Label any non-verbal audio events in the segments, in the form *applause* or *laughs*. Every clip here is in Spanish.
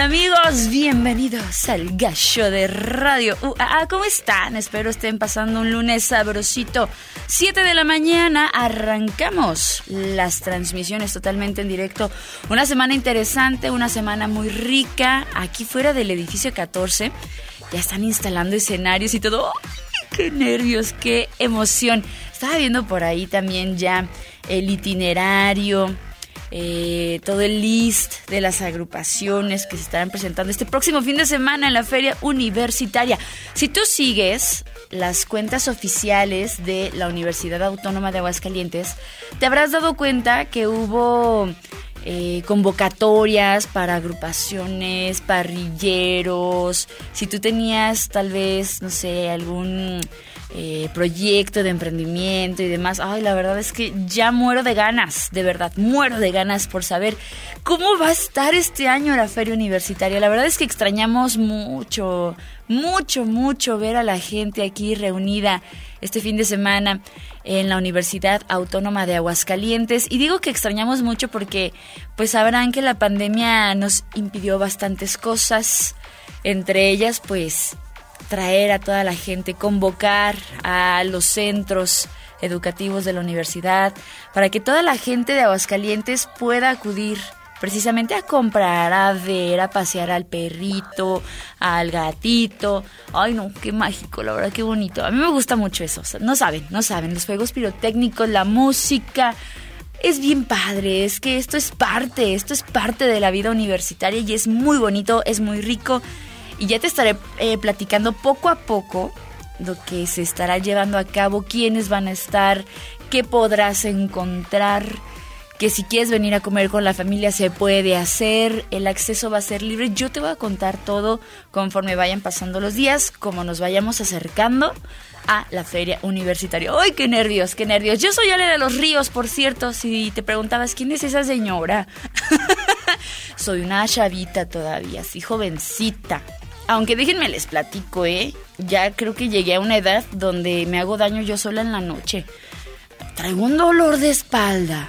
Amigos, bienvenidos al Gallo de Radio. Uh, ah, ¿Cómo están? Espero estén pasando un lunes sabrosito. 7 de la mañana arrancamos las transmisiones totalmente en directo. Una semana interesante, una semana muy rica. Aquí fuera del edificio 14 ya están instalando escenarios y todo. ¡Qué nervios, qué emoción! Estaba viendo por ahí también ya el itinerario eh, todo el list de las agrupaciones que se estarán presentando este próximo fin de semana en la feria universitaria. Si tú sigues las cuentas oficiales de la Universidad Autónoma de Aguascalientes, te habrás dado cuenta que hubo eh, convocatorias para agrupaciones, parrilleros, si tú tenías tal vez, no sé, algún eh, proyecto de emprendimiento y demás. Ay, la verdad es que ya muero de ganas, de verdad, muero de ganas por saber cómo va a estar este año la feria universitaria. La verdad es que extrañamos mucho, mucho, mucho ver a la gente aquí reunida este fin de semana en la Universidad Autónoma de Aguascalientes. Y digo que extrañamos mucho porque pues sabrán que la pandemia nos impidió bastantes cosas, entre ellas pues traer a toda la gente, convocar a los centros educativos de la universidad, para que toda la gente de Aguascalientes pueda acudir precisamente a comprar, a ver, a pasear al perrito, al gatito. Ay, no, qué mágico, la verdad, qué bonito. A mí me gusta mucho eso. No saben, no saben, los juegos pirotécnicos, la música. Es bien padre, es que esto es parte, esto es parte de la vida universitaria y es muy bonito, es muy rico y ya te estaré eh, platicando poco a poco lo que se estará llevando a cabo, quiénes van a estar, qué podrás encontrar, que si quieres venir a comer con la familia se puede hacer, el acceso va a ser libre. Yo te voy a contar todo conforme vayan pasando los días, como nos vayamos acercando a la feria universitaria. ¡Ay, qué nervios, qué nervios! Yo soy Ale de los Ríos, por cierto, si te preguntabas quién es esa señora. *laughs* soy una chavita todavía, así jovencita. Aunque déjenme les platico, ¿eh? Ya creo que llegué a una edad donde me hago daño yo sola en la noche. Traigo un dolor de espalda.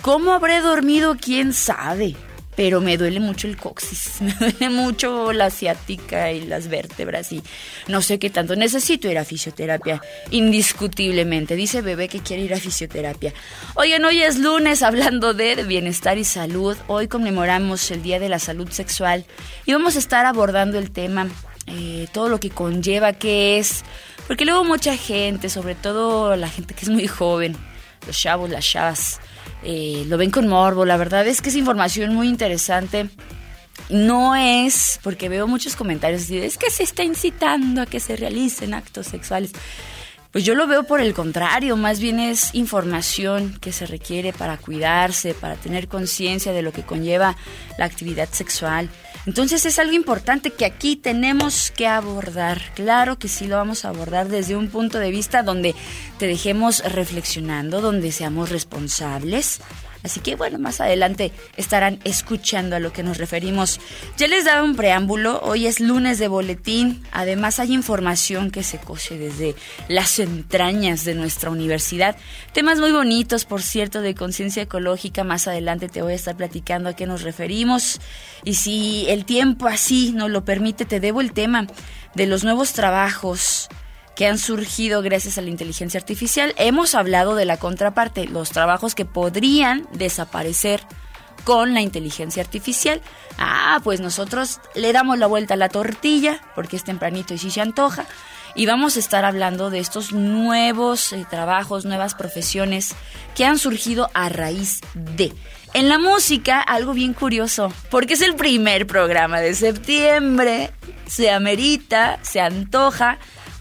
¿Cómo habré dormido? ¿Quién sabe? Pero me duele mucho el coxis, *laughs* me duele mucho la ciática y las vértebras y no sé qué tanto. Necesito ir a fisioterapia, indiscutiblemente. Dice bebé que quiere ir a fisioterapia. Oigan, hoy es lunes hablando de bienestar y salud. Hoy conmemoramos el Día de la Salud Sexual y vamos a estar abordando el tema, eh, todo lo que conlleva, qué es, porque luego mucha gente, sobre todo la gente que es muy joven, los chavos, las chavas, eh, lo ven con morbo. La verdad es que es información muy interesante. No es, porque veo muchos comentarios, es que se está incitando a que se realicen actos sexuales. Pues yo lo veo por el contrario, más bien es información que se requiere para cuidarse, para tener conciencia de lo que conlleva la actividad sexual. Entonces es algo importante que aquí tenemos que abordar. Claro que sí lo vamos a abordar desde un punto de vista donde te dejemos reflexionando, donde seamos responsables Así que bueno, más adelante estarán escuchando a lo que nos referimos. Ya les daba un preámbulo, hoy es lunes de boletín, además hay información que se cose desde las entrañas de nuestra universidad. Temas muy bonitos, por cierto, de conciencia ecológica, más adelante te voy a estar platicando a qué nos referimos. Y si el tiempo así nos lo permite, te debo el tema de los nuevos trabajos que han surgido gracias a la inteligencia artificial. Hemos hablado de la contraparte, los trabajos que podrían desaparecer con la inteligencia artificial. Ah, pues nosotros le damos la vuelta a la tortilla, porque es tempranito y sí se antoja, y vamos a estar hablando de estos nuevos eh, trabajos, nuevas profesiones que han surgido a raíz de. En la música, algo bien curioso, porque es el primer programa de septiembre, se amerita, se antoja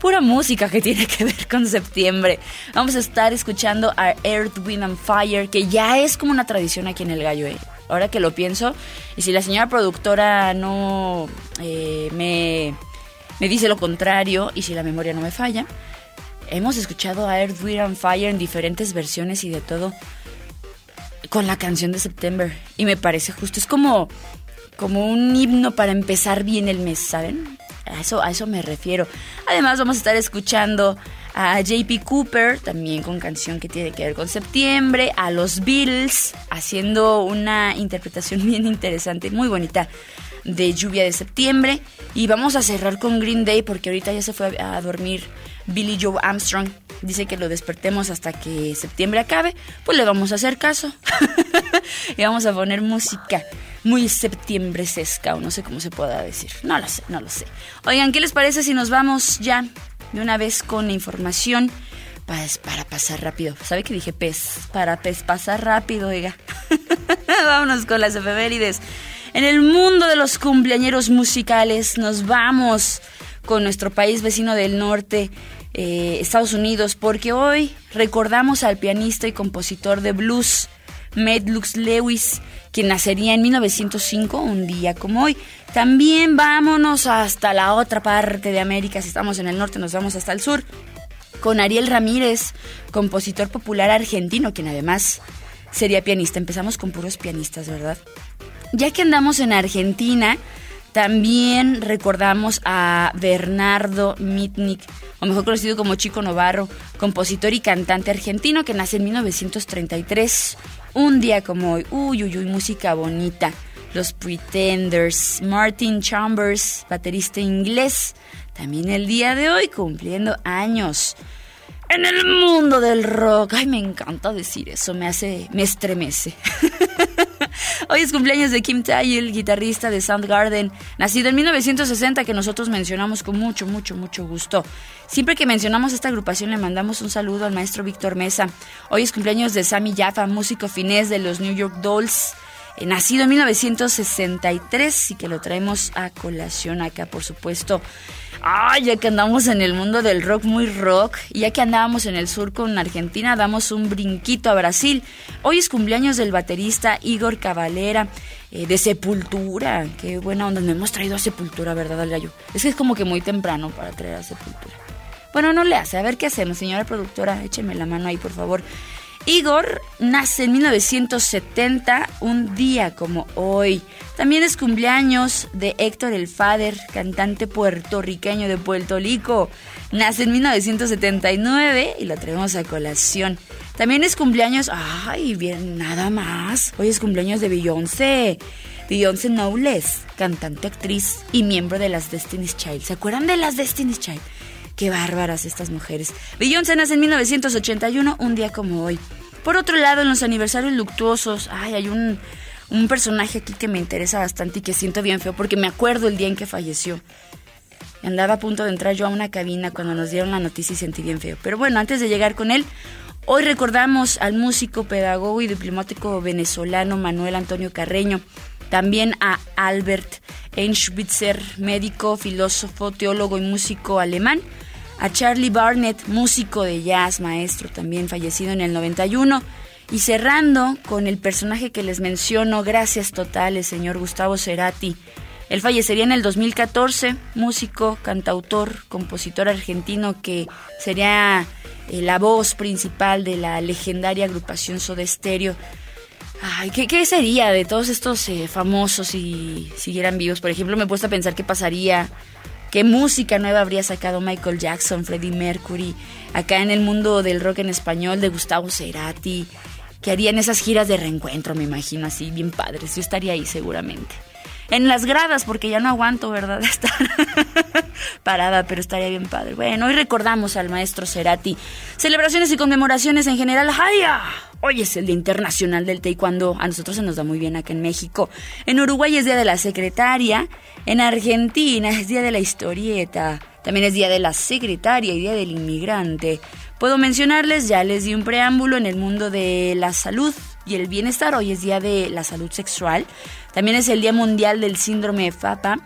pura música que tiene que ver con septiembre. Vamos a estar escuchando a Earth, Wind and Fire, que ya es como una tradición aquí en El Gallo. ¿eh? Ahora que lo pienso, y si la señora productora no eh, me, me dice lo contrario, y si la memoria no me falla, hemos escuchado a Earth, Wind and Fire en diferentes versiones y de todo con la canción de September. Y me parece justo, es como, como un himno para empezar bien el mes, ¿saben? A eso, a eso me refiero. Además vamos a estar escuchando a JP Cooper, también con canción que tiene que ver con septiembre, a los Beatles, haciendo una interpretación *laughs* bien interesante, muy bonita, de lluvia de septiembre. Y vamos a cerrar con Green Day porque ahorita ya se fue a dormir Billy Joe Armstrong. Dice que lo despertemos hasta que septiembre acabe. Pues le vamos a hacer caso. *laughs* y vamos a poner música muy septiembre sesca o no sé cómo se pueda decir. No lo sé, no lo sé. Oigan, ¿qué les parece si nos vamos ya de una vez con la información? Pues para pasar rápido. ¿Sabe que dije pez? Para pez pasar rápido, oiga. *laughs* Vámonos con las efemérides. En el mundo de los cumpleañeros musicales nos vamos con nuestro país vecino del norte, eh, Estados Unidos, porque hoy recordamos al pianista y compositor de blues, Medlux Lewis, quien nacería en 1905, un día como hoy. También vámonos hasta la otra parte de América, si estamos en el norte nos vamos hasta el sur, con Ariel Ramírez, compositor popular argentino, quien además sería pianista. Empezamos con puros pianistas, ¿verdad? Ya que andamos en Argentina, también recordamos a Bernardo Mitnick, o mejor conocido como Chico Novarro, compositor y cantante argentino que nace en 1933. Un día como hoy, uy, uy, uy, música bonita. Los Pretenders, Martin Chambers, baterista inglés, también el día de hoy cumpliendo años. En el mundo del rock, ay, me encanta decir eso, me hace, me estremece. *laughs* Hoy es cumpleaños de Kim Taeyil, guitarrista de Soundgarden, nacido en 1960 que nosotros mencionamos con mucho, mucho, mucho gusto. Siempre que mencionamos esta agrupación le mandamos un saludo al maestro Víctor Mesa. Hoy es cumpleaños de Sammy Jaffa, músico finés de los New York Dolls. Eh, nacido en 1963 y que lo traemos a colación acá, por supuesto. Ay, ya que andamos en el mundo del rock muy rock, y ya que andábamos en el sur con Argentina, damos un brinquito a Brasil. Hoy es cumpleaños del baterista Igor Cavalera, eh, de Sepultura. Qué buena onda, nos hemos traído a Sepultura, ¿verdad, al gallo? Es que es como que muy temprano para traer a Sepultura. Bueno, no le hace, a ver qué hacemos, señora productora, écheme la mano ahí, por favor. Igor nace en 1970, un día como hoy. También es cumpleaños de Héctor El Fader, cantante puertorriqueño de Puerto Rico. Nace en 1979 y lo traemos a colación. También es cumpleaños, ay, bien, nada más. Hoy es cumpleaños de Beyoncé. Beyoncé Knowles, cantante, actriz y miembro de las Destiny's Child. ¿Se acuerdan de las Destiny's Child? Qué bárbaras estas mujeres. Beyoncé nace en 1981, un día como hoy. Por otro lado, en los aniversarios luctuosos, ay, hay un, un personaje aquí que me interesa bastante y que siento bien feo porque me acuerdo el día en que falleció. Andaba a punto de entrar yo a una cabina cuando nos dieron la noticia y sentí bien feo. Pero bueno, antes de llegar con él, hoy recordamos al músico, pedagogo y diplomático venezolano Manuel Antonio Carreño. También a Albert Einschwitzer, médico, filósofo, teólogo y músico alemán a Charlie Barnett, músico de jazz, maestro también fallecido en el 91. Y cerrando con el personaje que les menciono, gracias totales, señor Gustavo Cerati. Él fallecería en el 2014, músico, cantautor, compositor argentino que sería eh, la voz principal de la legendaria agrupación Soda Stereo. Ay, ¿qué, sería de todos estos eh, famosos si siguieran vivos? Por ejemplo, me he puesto a pensar qué pasaría qué música nueva habría sacado Michael Jackson, Freddie Mercury, acá en el mundo del rock en español de Gustavo Cerati, que harían esas giras de reencuentro, me imagino así, bien padres. Yo estaría ahí seguramente. En las gradas, porque ya no aguanto, ¿verdad? *laughs* Estar parada, pero estaría bien padre. Bueno, hoy recordamos al maestro Cerati. Celebraciones y conmemoraciones en general. ¡Haya! Hoy es el Día Internacional del Taekwondo. A nosotros se nos da muy bien acá en México. En Uruguay es Día de la Secretaria. En Argentina es Día de la Historieta. También es Día de la Secretaria y Día del Inmigrante. Puedo mencionarles, ya les di un preámbulo en el mundo de la salud y el bienestar. Hoy es Día de la Salud Sexual. También es el Día Mundial del Síndrome de FAPA.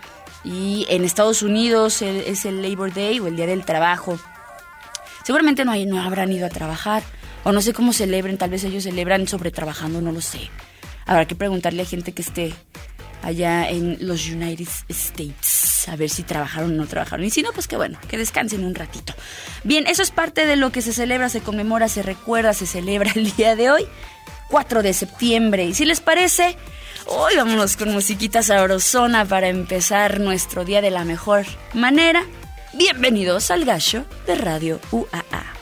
Y en Estados Unidos es el Labor Day o el Día del Trabajo. Seguramente no, hay, no habrán ido a trabajar. O no sé cómo celebren. Tal vez ellos celebran sobre trabajando, no lo sé. Habrá que preguntarle a gente que esté allá en los United States. Ver si trabajaron o no trabajaron. Y si no, pues que bueno, que descansen un ratito. Bien, eso es parte de lo que se celebra, se conmemora, se recuerda, se celebra el día de hoy, 4 de septiembre. Y si les parece, hoy vámonos con musiquita sabrosona para empezar nuestro día de la mejor manera. Bienvenidos al gallo de Radio UAA.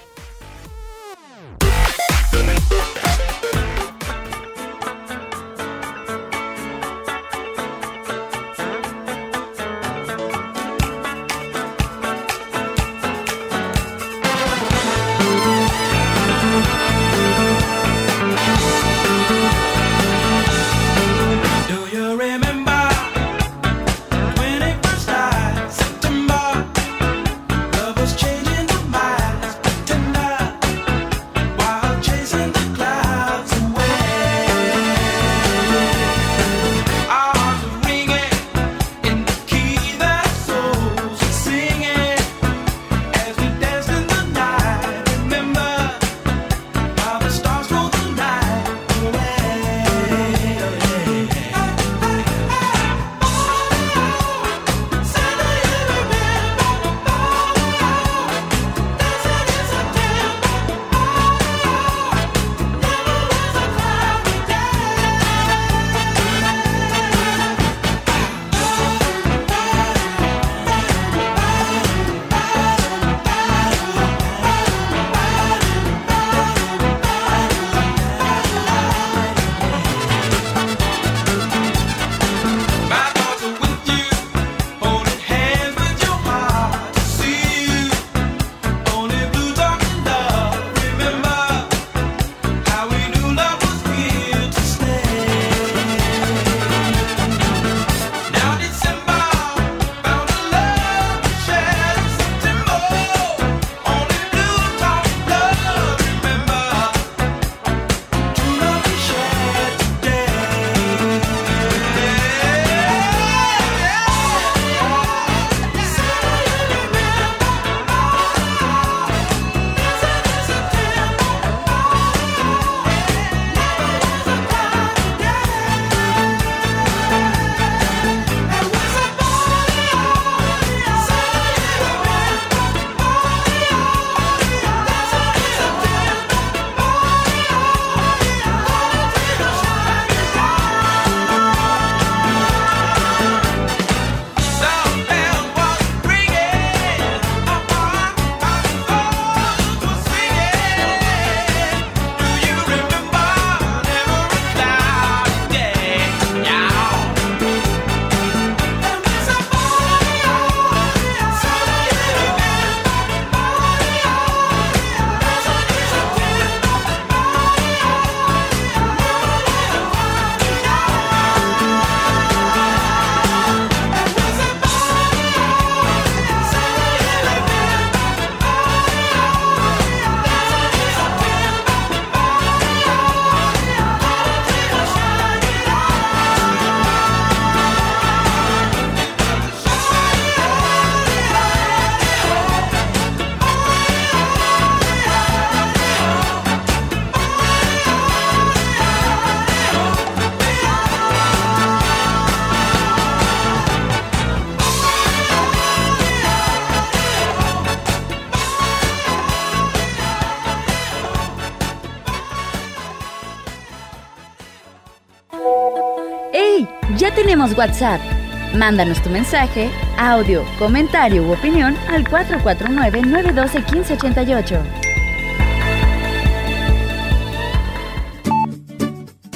WhatsApp. Mándanos tu mensaje, audio, comentario u opinión al 449-912-1588.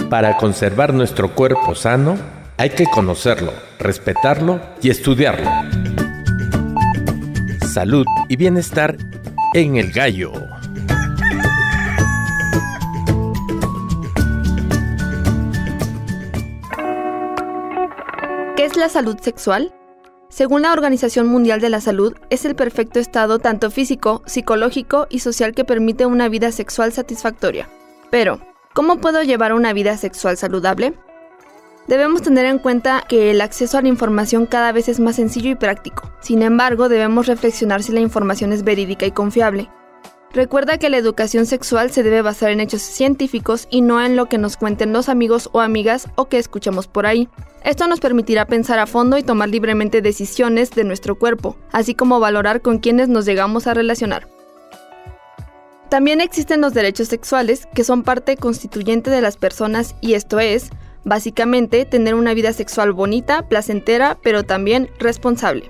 Para conservar nuestro cuerpo sano, hay que conocerlo, respetarlo y estudiarlo. Salud y bienestar en el gallo. La salud sexual? Según la Organización Mundial de la Salud, es el perfecto estado tanto físico, psicológico y social que permite una vida sexual satisfactoria. Pero, ¿cómo puedo llevar una vida sexual saludable? Debemos tener en cuenta que el acceso a la información cada vez es más sencillo y práctico. Sin embargo, debemos reflexionar si la información es verídica y confiable. Recuerda que la educación sexual se debe basar en hechos científicos y no en lo que nos cuenten los amigos o amigas o que escuchamos por ahí. Esto nos permitirá pensar a fondo y tomar libremente decisiones de nuestro cuerpo, así como valorar con quienes nos llegamos a relacionar. También existen los derechos sexuales, que son parte constituyente de las personas y esto es, básicamente, tener una vida sexual bonita, placentera, pero también responsable.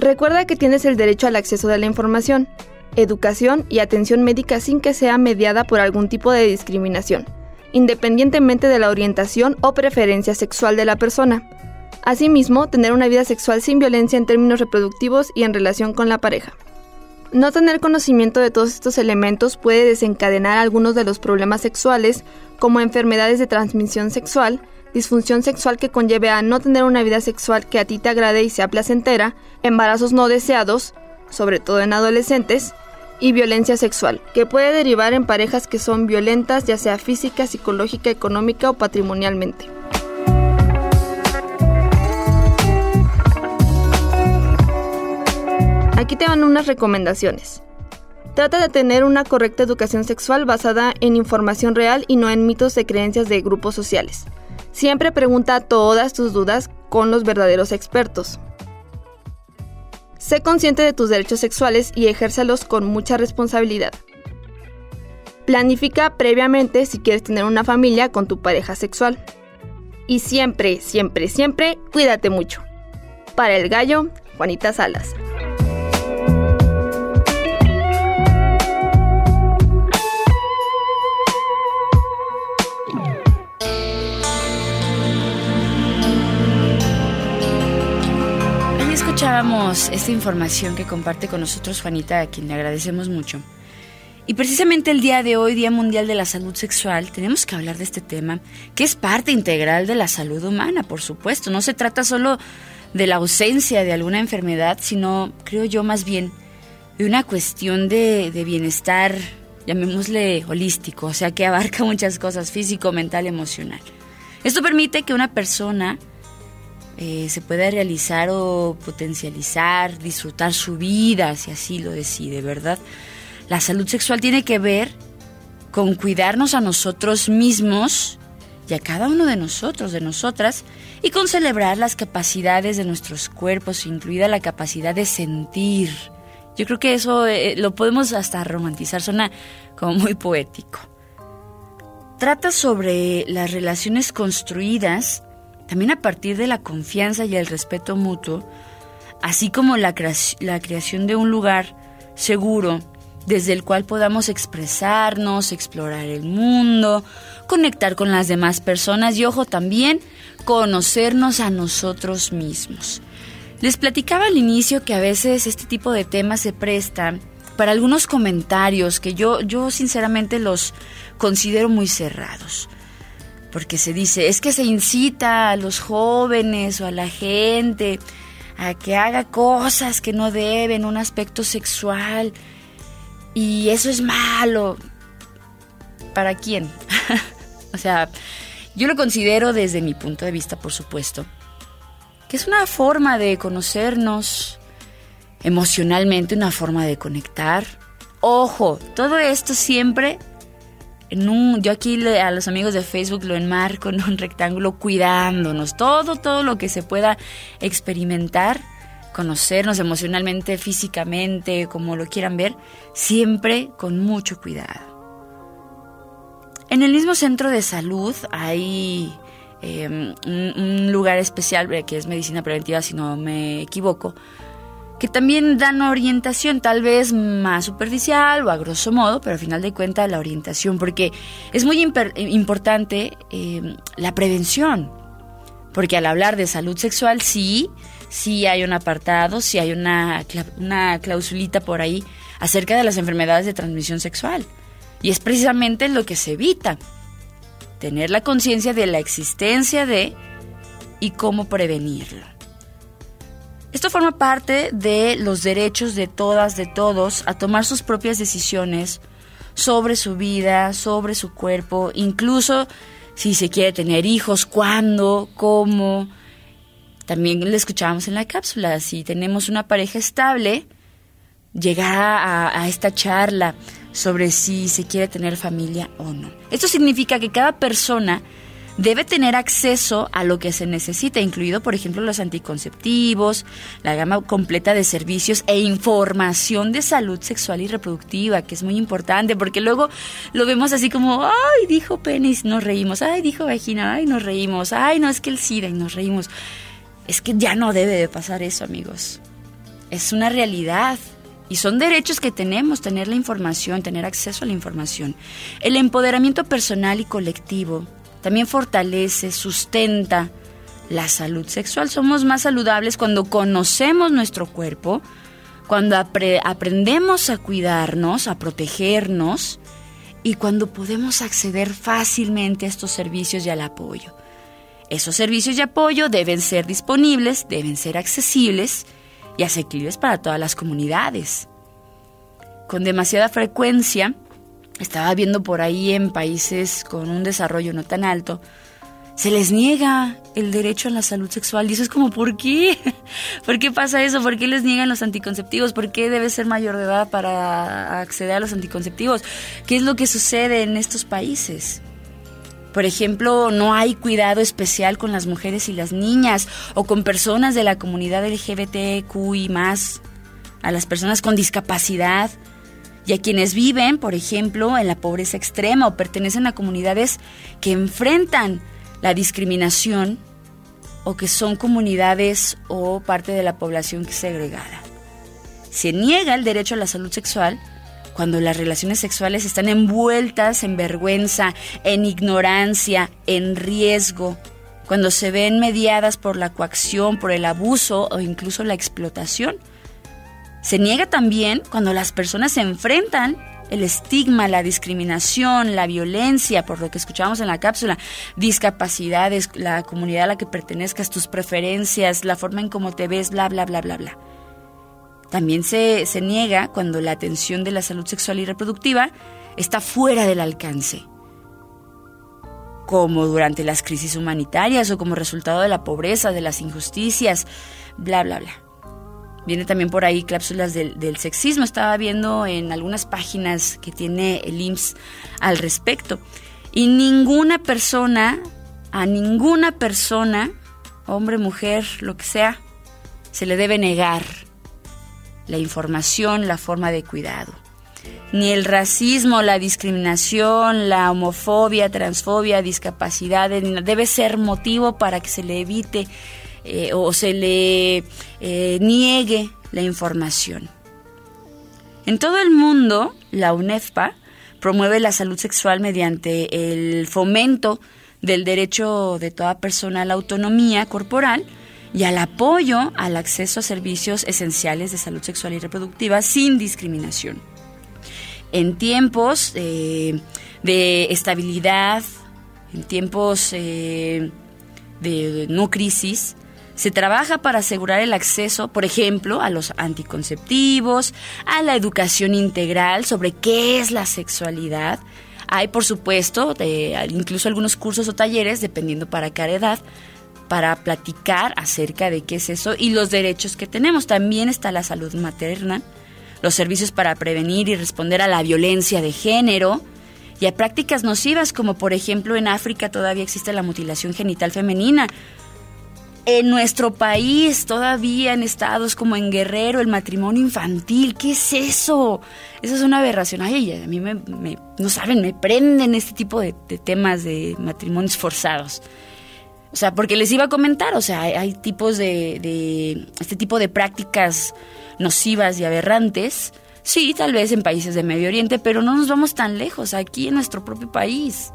Recuerda que tienes el derecho al acceso de la información, educación y atención médica sin que sea mediada por algún tipo de discriminación, independientemente de la orientación o preferencia sexual de la persona. Asimismo, tener una vida sexual sin violencia en términos reproductivos y en relación con la pareja. No tener conocimiento de todos estos elementos puede desencadenar algunos de los problemas sexuales, como enfermedades de transmisión sexual, disfunción sexual que conlleve a no tener una vida sexual que a ti te agrade y sea placentera, embarazos no deseados, sobre todo en adolescentes, y violencia sexual, que puede derivar en parejas que son violentas ya sea física, psicológica, económica o patrimonialmente. Aquí te van unas recomendaciones. Trata de tener una correcta educación sexual basada en información real y no en mitos de creencias de grupos sociales. Siempre pregunta todas tus dudas con los verdaderos expertos. Sé consciente de tus derechos sexuales y ejércelos con mucha responsabilidad. Planifica previamente si quieres tener una familia con tu pareja sexual. Y siempre, siempre, siempre, cuídate mucho. Para el gallo, Juanita Salas. Escuchábamos esta información que comparte con nosotros Juanita, a quien le agradecemos mucho. Y precisamente el día de hoy, Día Mundial de la Salud Sexual, tenemos que hablar de este tema, que es parte integral de la salud humana, por supuesto. No se trata solo de la ausencia de alguna enfermedad, sino, creo yo, más bien de una cuestión de, de bienestar, llamémosle holístico, o sea, que abarca *laughs* muchas cosas, físico, mental, emocional. Esto permite que una persona eh, se pueda realizar o potencializar, disfrutar su vida, si así lo decide, ¿verdad? La salud sexual tiene que ver con cuidarnos a nosotros mismos y a cada uno de nosotros, de nosotras, y con celebrar las capacidades de nuestros cuerpos, incluida la capacidad de sentir. Yo creo que eso eh, lo podemos hasta romantizar, suena como muy poético. Trata sobre las relaciones construidas también a partir de la confianza y el respeto mutuo, así como la, creación de un lugar seguro desde el cual podamos expresarnos, explorar el mundo, conectar con las demás personas y, ojo, también conocernos a nosotros mismos. Les platicaba al inicio que a veces este tipo de temas se prestan para algunos comentarios que yo, yo sinceramente los considero muy cerrados porque se dice, es que se incita a los jóvenes o a la gente a que haga cosas que no deben, un aspecto sexual, y eso es malo. ¿Para quién? *laughs* o sea, yo lo considero desde mi punto de vista, por supuesto, que es una forma de conocernos emocionalmente, una forma de conectar. Ojo, todo esto siempre yo aquí a los amigos de Facebook lo enmarco en un rectángulo cuidándonos, todo, todo lo que se pueda experimentar, conocernos emocionalmente, físicamente, como lo quieran ver, siempre con mucho cuidado. En el mismo centro de salud hay em, un lugar especial eh, que es medicina preventiva, si no me equivoco, que también dan orientación, tal vez más superficial o a grosso modo, pero al final de cuentas la orientación, porque es muy importante em, la prevención, porque al hablar de salud sexual sí, sí hay un apartado, sí hay una, una clausulita por ahí acerca de las enfermedades de transmisión sexual. Y es precisamente lo que se evita, tener la conciencia de la existencia de y cómo prevenirlo. Esto forma parte de los derechos de todas, de todos, a tomar sus propias decisiones sobre su vida, sobre su cuerpo, incluso si se quiere tener hijos, cuándo, cómo. También le escuchábamos en la cápsula, si tenemos una pareja estable, llegar a, a esta charla sobre si se quiere tener familia o no. Esto significa que cada persona debe tener acceso a lo que se necesita, incluido, por ejemplo, los anticonceptivos, la gama completa de servicios e información de salud sexual y reproductiva, que es muy importante, porque luego lo vemos así como, ay, dijo penis, nos reímos, ay, dijo vagina, ay, nos reímos, ay, no es que el SIDA y nos reímos. Es que ya no debe de pasar eso, amigos. Es una realidad. Y son derechos que tenemos, tener la información, tener acceso a la información. El empoderamiento personal y colectivo también fortalece, sustenta la salud sexual. Somos más saludables cuando conocemos nuestro cuerpo, cuando aprendemos a cuidarnos, a protegernos y cuando podemos acceder fácilmente a estos servicios y al apoyo. Esos servicios y apoyo deben ser disponibles, deben ser accesibles y asequibles para todas las comunidades. Con demasiada frecuencia, estaba viendo por ahí en países con un desarrollo no tan alto, se les niega el derecho a la salud sexual. Y eso es como, ¿por qué? *laughs* ¿Por qué pasa eso? ¿Por qué les niegan los anticonceptivos? ¿Por qué debe ser mayor de edad para acceder a los anticonceptivos? ¿Qué es lo que sucede en estos países? Por ejemplo, no hay cuidado especial con las mujeres y las niñas o con personas de la comunidad LGBTQI más, a las personas con discapacidad y a quienes viven, por ejemplo, en la pobreza extrema o pertenecen a comunidades que enfrentan la discriminación o que son comunidades o parte de la población segregada. Se niega el derecho a la salud sexual cuando las relaciones sexuales están envueltas en vergüenza, en ignorancia, en riesgo, cuando se ven mediadas por la coacción, por el abuso o incluso la explotación. Se niega también cuando las personas se enfrentan el estigma, la discriminación, la violencia, por lo que escuchábamos en la cápsula, discapacidades, la comunidad a la que pertenezcas, tus preferencias, la forma en cómo te ves, bla, bla, bla, bla, bla. También se, se niega cuando la atención de la salud sexual y reproductiva está fuera del alcance, como durante las crisis humanitarias o como resultado de la pobreza, de las injusticias, bla, bla, bla. Viene también por ahí cláusulas del, del, sexismo. Estaba viendo en algunas páginas que tiene el IMSS al respecto. Y ninguna persona, a ninguna persona, hombre, mujer, lo que sea, se le debe negar la información, la forma de cuidado. Ni el racismo, la discriminación, la homofobia, transfobia, discapacidad debe ser motivo para que se le evite eh, o se le eh, niegue la información. En todo el mundo, la UNEFPA promueve la salud sexual mediante el fomento del derecho de toda persona a la autonomía corporal, y al apoyo al acceso a servicios esenciales de salud sexual y reproductiva sin discriminación. En tiempos eh, de estabilidad, en tiempos de no crisis, se trabaja para asegurar el acceso, por ejemplo, a los anticonceptivos, a la educación integral sobre qué es la sexualidad. Hay, por supuesto, incluso algunos cursos o talleres, dependiendo para cada edad, para platicar acerca de qué es eso y los derechos que tenemos. También está la salud materna, los servicios para prevenir y responder a la violencia de género y a prácticas nocivas como por ejemplo en África todavía existe la mutilación genital femenina. En nuestro país, todavía en estados como en Guerrero, el matrimonio infantil, ¿qué es eso? Eso es una aberración. Ay, a mí me, no saben, me prenden este tipo de temas de matrimonios forzados. O sea, porque les iba a comentar, o sea, hay, tipos de, de, este tipo de prácticas nocivas y aberrantes. Sí, tal vez en países de Medio Oriente, pero no nos vamos tan lejos, aquí en nuestro propio país.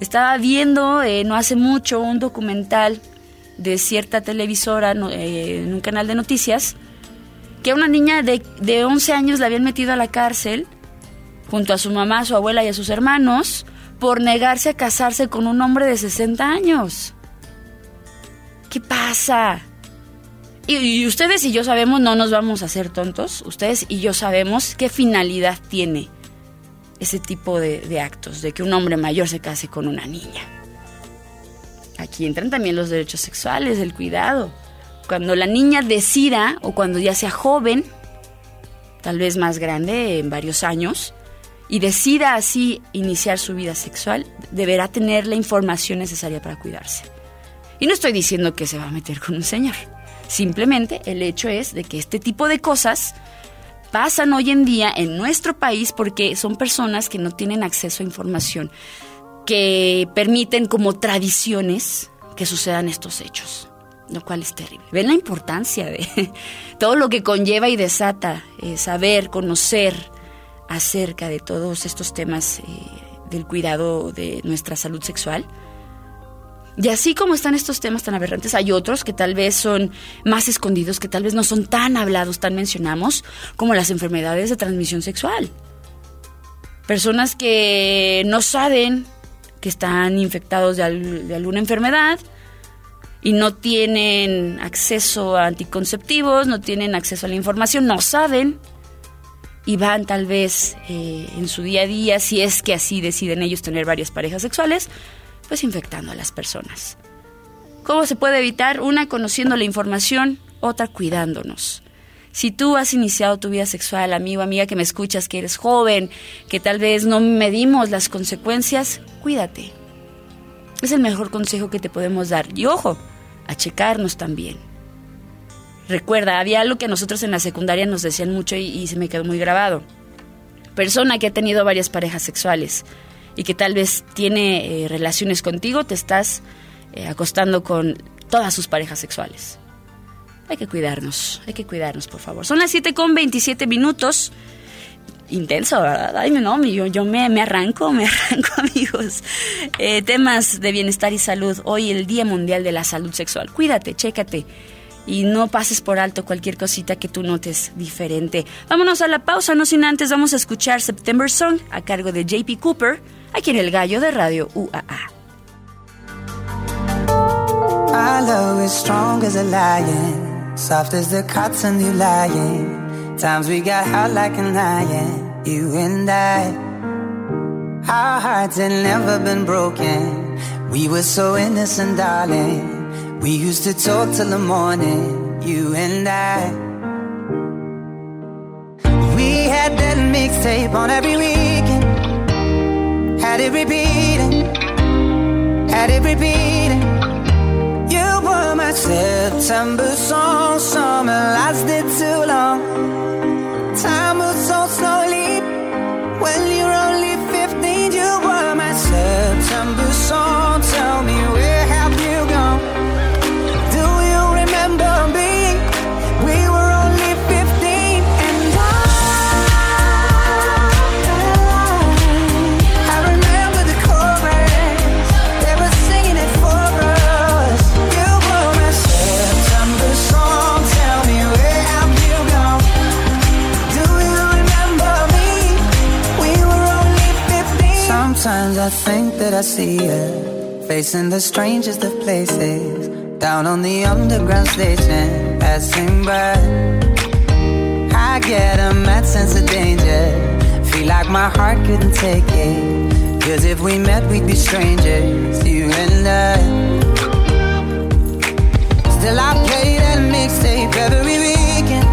Estaba viendo eh, no hace mucho un documental de cierta televisora eh, en un canal de noticias que a una niña de, de 11 años la habían metido a la cárcel junto a su mamá, su abuela y a sus hermanos por negarse a casarse con un hombre de 60 años. ¿Qué pasa? Y, ustedes y yo sabemos, no nos vamos a hacer tontos, ustedes y yo sabemos qué finalidad tiene ese tipo de, actos, de que un hombre mayor se case con una niña. Aquí entran también los derechos sexuales, el cuidado. Cuando la niña decida, o cuando ya sea joven, tal vez más grande, en varios años, y decida así iniciar su vida sexual, deberá tener la información necesaria para cuidarse. Y no estoy diciendo que se va a meter con un señor. Simplemente el hecho es de que este tipo de cosas pasan hoy en día en nuestro país porque son personas que no tienen acceso a información que permiten como tradiciones que sucedan estos hechos, lo cual es terrible. Ven la importancia de *laughs* todo lo que conlleva y desata eh, saber, conocer acerca de todos estos temas eh, del cuidado de nuestra salud sexual. Y así como están estos temas tan aberrantes, hay otros que tal vez son más escondidos, que tal vez no son tan hablados, tan mencionamos, como las enfermedades de transmisión sexual. Personas que no saben que están infectados de, alguna enfermedad y no tienen acceso a anticonceptivos, no tienen acceso a la información, no saben y van tal vez eh, en su día a día, si es que así deciden ellos tener varias parejas sexuales, pues infectando a las personas. ¿Cómo se puede evitar? Una, conociendo la información, otra, cuidándonos. Si tú has iniciado tu vida sexual, amigo, amiga que me escuchas, que eres joven, que tal vez no medimos las consecuencias, cuídate. Es el mejor consejo que te podemos dar. Y ojo, a checarnos también. Recuerda, había algo que nosotros en la secundaria nos decían mucho y, se me quedó muy grabado. Persona que ha tenido varias parejas sexuales y que tal vez tiene eh, relaciones contigo, te estás eh, acostando con todas sus parejas sexuales. Hay que cuidarnos, hay que cuidarnos, por favor. Son las 7 con 27 minutos. Intenso, ¿verdad? Ay, no, yo, yo me, me arranco, me *laughs* arranco, amigos. Eh, temas de bienestar y salud. Hoy el Día Mundial de la Salud Sexual. Cuídate, chécate y no pases por alto cualquier cosita que tú notes diferente. Vámonos a la pausa, no sin antes vamos a escuchar September Song a cargo de JP Cooper, aquí en el gallo de Radio UAA. Soft as the cotton you lying. Times we got hot like an iron, you and I. Our hearts had never been broken. We were so innocent, darling. We used to talk till the morning, you and I. We had that mixtape on every weekend. Had it repeating, had it repeating my September song. Summer lasted too long. Time moves so slowly. When you're only 15, you were my September song. Think that I see you facing the strangest of places. Down on the underground station, passing by. I get a mad sense of danger. Feel like my heart couldn't take it. Cause if we met, we'd be strangers, you and I. Still, I play that mixtape every weekend.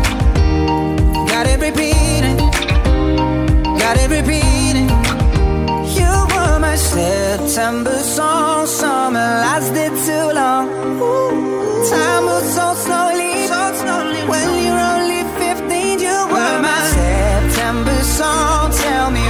Got it repeating, got it repeating. Slowly. So slowly when you're only 15, you were my September song. Tell me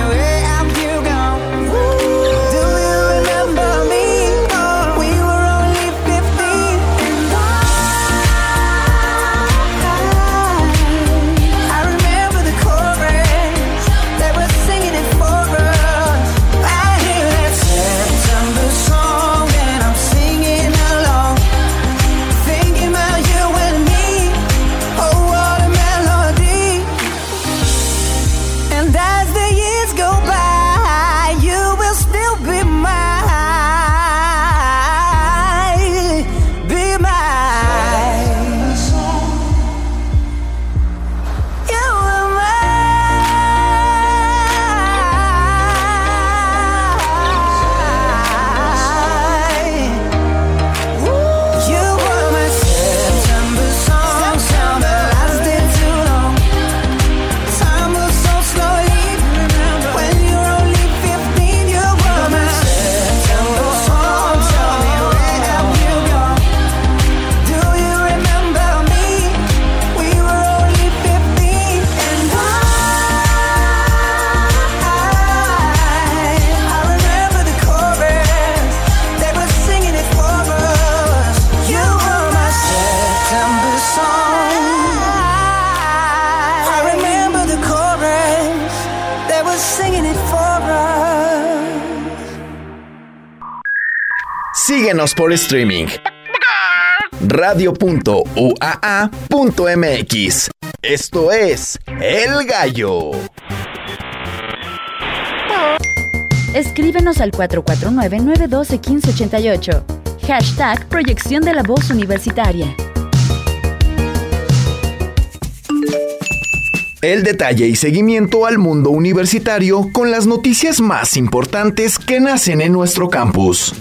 Síguenos por streaming. Radio.uaa.mx. Esto es El Gallo. Escríbenos al 449-912-1588. Hashtag Proyección de la Voz Universitaria. El detalle y seguimiento al mundo universitario con las noticias más importantes que nacen en nuestro campus.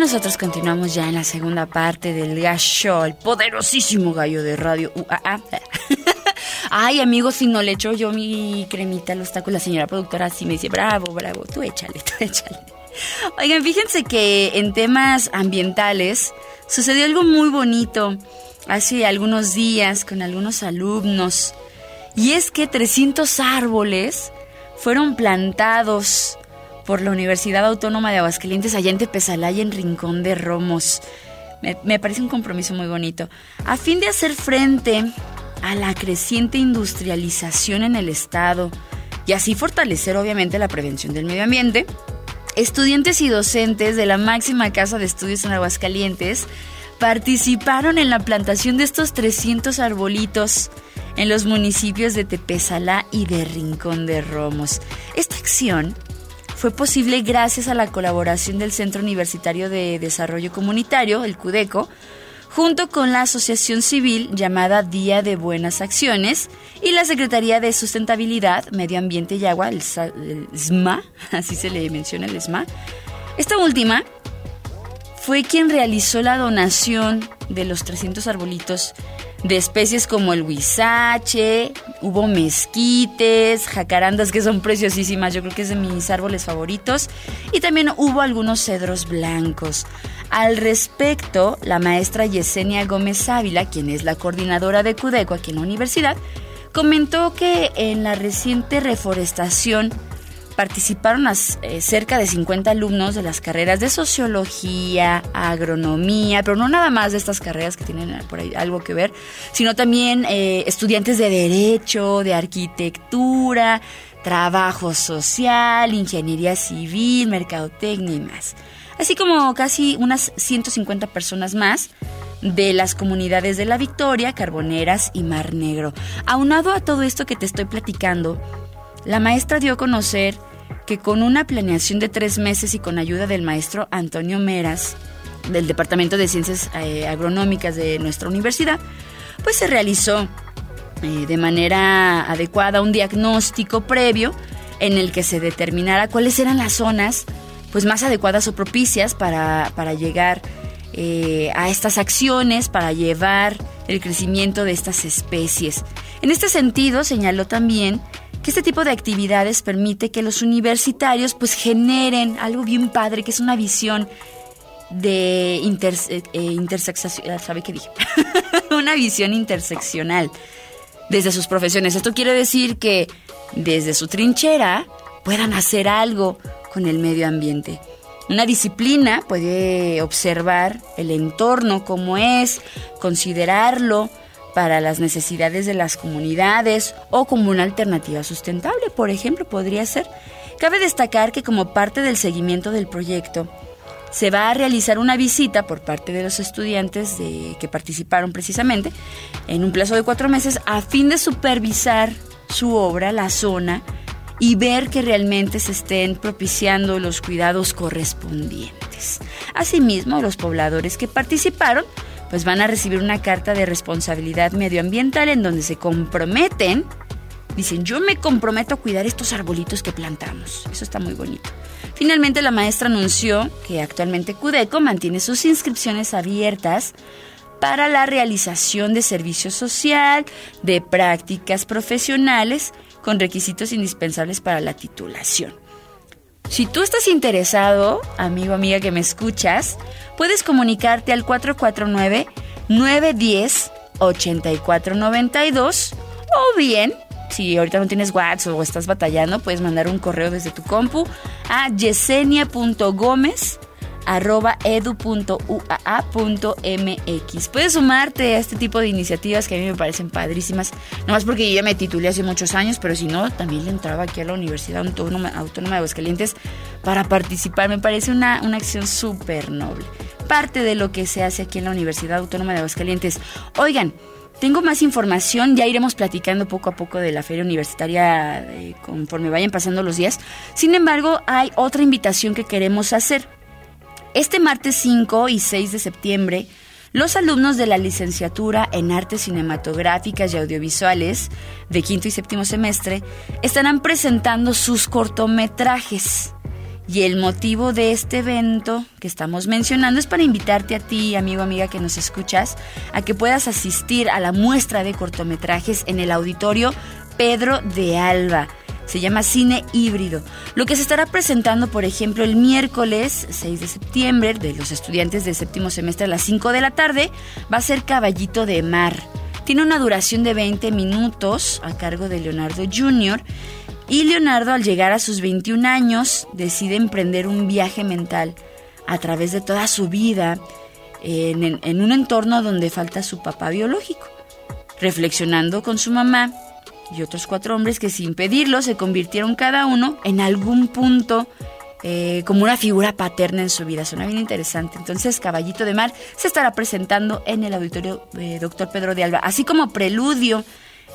Nosotros continuamos ya en la segunda parte del gallo, el poderosísimo gallo de radio. *laughs* Ay, amigos, si no le echo yo mi cremita los tacos, la señora productora así me dice, bravo, bravo, tú échale, *laughs* tú échale. Oigan, fíjense que en temas ambientales sucedió algo muy bonito hace algunos días con algunos alumnos. Y es que 300 árboles fueron plantados por la Universidad Autónoma de Aguascalientes allá en Tepezalá en Rincón de Romos. Me, me, parece un compromiso muy bonito. A fin de hacer frente a la creciente industrialización en el Estado y así fortalecer obviamente la prevención del medio ambiente, estudiantes y docentes de la máxima casa de estudios en Aguascalientes participaron en la plantación de estos 300 arbolitos en los municipios de Tepezalá y de Rincón de Romos. Esta acción fue posible gracias a la colaboración del Centro Universitario de Desarrollo Comunitario, el CUDECO, junto con la asociación civil llamada Día de Buenas Acciones y la Secretaría de Sustentabilidad, Medio Ambiente y Agua, el, SMA, *laughs* así se le menciona el SMA. Esta última fue quien realizó la donación de los 300 arbolitos de especies como el huizache, hubo mezquites, jacarandas que son preciosísimas, yo creo que es de mis árboles favoritos, y también hubo algunos cedros blancos. Al respecto, la maestra Yesenia Gómez Ávila, quien es la coordinadora de Cudeco aquí en la universidad, comentó que en la reciente reforestación participaron eh, cerca de 50 alumnos de las carreras de sociología, agronomía, pero no nada más de estas carreras que tienen por ahí algo que ver, sino también eh, estudiantes de derecho, de arquitectura, trabajo social, ingeniería civil, mercadotecnia y más. Así como casi unas 150 personas más de las comunidades de La Victoria, Carboneras y Mar Negro. Aunado a todo esto que te estoy platicando, la maestra dio a conocer que con una planeación de tres meses y con ayuda del maestro Antonio Meras, del Departamento de Ciencias eh, Agronómicas de nuestra universidad, pues se realizó eh, de manera adecuada un diagnóstico previo en el que se determinara cuáles eran las zonas pues más adecuadas o propicias para, para llegar eh, a estas acciones, para llevar el crecimiento de estas especies. En este sentido, señaló también que este tipo de actividades permite que los universitarios pues generen algo bien padre, que es una visión de eh, intersección, ¿sabe qué dije? *laughs* una visión interseccional desde sus profesiones. Esto quiere decir que desde su trinchera puedan hacer algo con el medio ambiente. Una disciplina puede observar el entorno como es, considerarlo, para las necesidades de las comunidades o como una alternativa sustentable, por ejemplo, podría ser. Cabe destacar que como parte del seguimiento del proyecto, se va a realizar una visita por parte de los estudiantes que participaron precisamente en un plazo de cuatro meses a fin de supervisar su obra, la zona, y ver que realmente se estén propiciando los cuidados correspondientes. Asimismo, los pobladores que participaron pues van a recibir una carta de responsabilidad medioambiental en donde se comprometen, dicen, yo me comprometo a cuidar estos arbolitos que plantamos. Eso está muy bonito. Finalmente la maestra anunció que actualmente Cudeco mantiene sus inscripciones abiertas para la realización de servicio social, de prácticas profesionales, con requisitos indispensables para la titulación. Si tú estás interesado, amigo, amiga que me escuchas, puedes comunicarte al 449-910-8492 o bien, si ahorita no tienes WhatsApp o estás batallando, puedes mandar un correo desde tu compu a yesenia.gomez arroba edu.uaa.mx. Puedes sumarte a este tipo de iniciativas que a mí me parecen padrísimas, no más porque yo ya me titulé hace muchos años, pero si no, también le entraba aquí a la Universidad Autónoma, Autónoma de Aguascalientes para participar. Me parece una, una acción súper noble. Parte de lo que se hace aquí en la Universidad Autónoma de Aguascalientes. Oigan, tengo más información, ya iremos platicando poco a poco de la feria universitaria eh, conforme vayan pasando los días. Sin embargo, hay otra invitación que queremos hacer. Este martes 5 y 6 de septiembre, los alumnos de la licenciatura en Artes Cinematográficas y Audiovisuales de quinto y séptimo semestre estarán presentando sus cortometrajes. Y el motivo de este evento que estamos mencionando es para invitarte a ti, amigo, amiga que nos escuchas, a que puedas asistir a la muestra de cortometrajes en el auditorio Pedro de Alba. Se llama Cine Híbrido. Lo que se estará presentando, por ejemplo, el miércoles 6 de septiembre de los estudiantes del séptimo semestre a las 5 de la tarde va a ser Caballito de Mar. Tiene una duración de 20 minutos a cargo de Leonardo Jr. Y Leonardo, al llegar a sus 21 años, decide emprender un viaje mental a través de toda su vida en, un entorno donde falta su papá biológico, reflexionando con su mamá y otros cuatro hombres que sin pedirlo se convirtieron cada uno en algún punto eh, como una figura paterna en su vida. Suena bien interesante. Entonces, Caballito de Mar se estará presentando en el auditorio eh, Doctor Pedro de Alba, así como Preludio.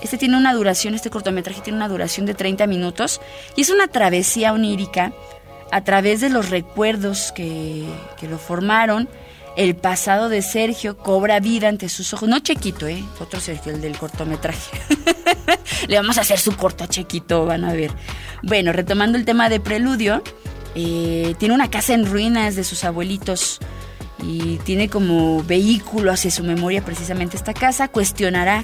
Este tiene una duración, este cortometraje tiene una duración de 30 minutos y es una travesía onírica a través de los recuerdos que, que lo formaron el pasado de Sergio cobra vida ante sus ojos. No Chequito, ¿eh? Otro Sergio, el del cortometraje. *laughs* Le vamos a hacer su corto Chequito, van a ver. Bueno, retomando el tema de Preludio, eh, tiene una casa en ruinas de sus abuelitos y tiene como vehículo hacia su memoria precisamente esta casa. Cuestionará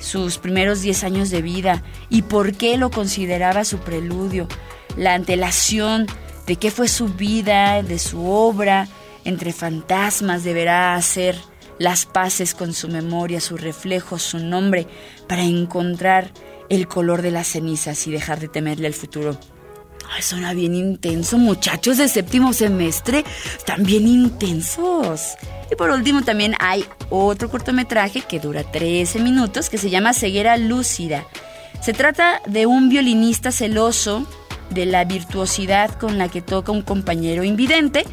sus primeros 10 años de vida y por qué lo consideraba su preludio, la antelación de qué fue su vida, de su obra, entre fantasmas deberá hacer las paces con su memoria, su reflejo, su nombre, para encontrar el color de las cenizas y dejar de temerle al futuro. Ay, suena bien intenso, muchachos de séptimo semestre, están bien intensos. Y por último también hay otro cortometraje que dura 13 minutos que se llama Ceguera Lúcida. Se trata de un violinista celoso de la virtuosidad con la que toca un compañero invidente,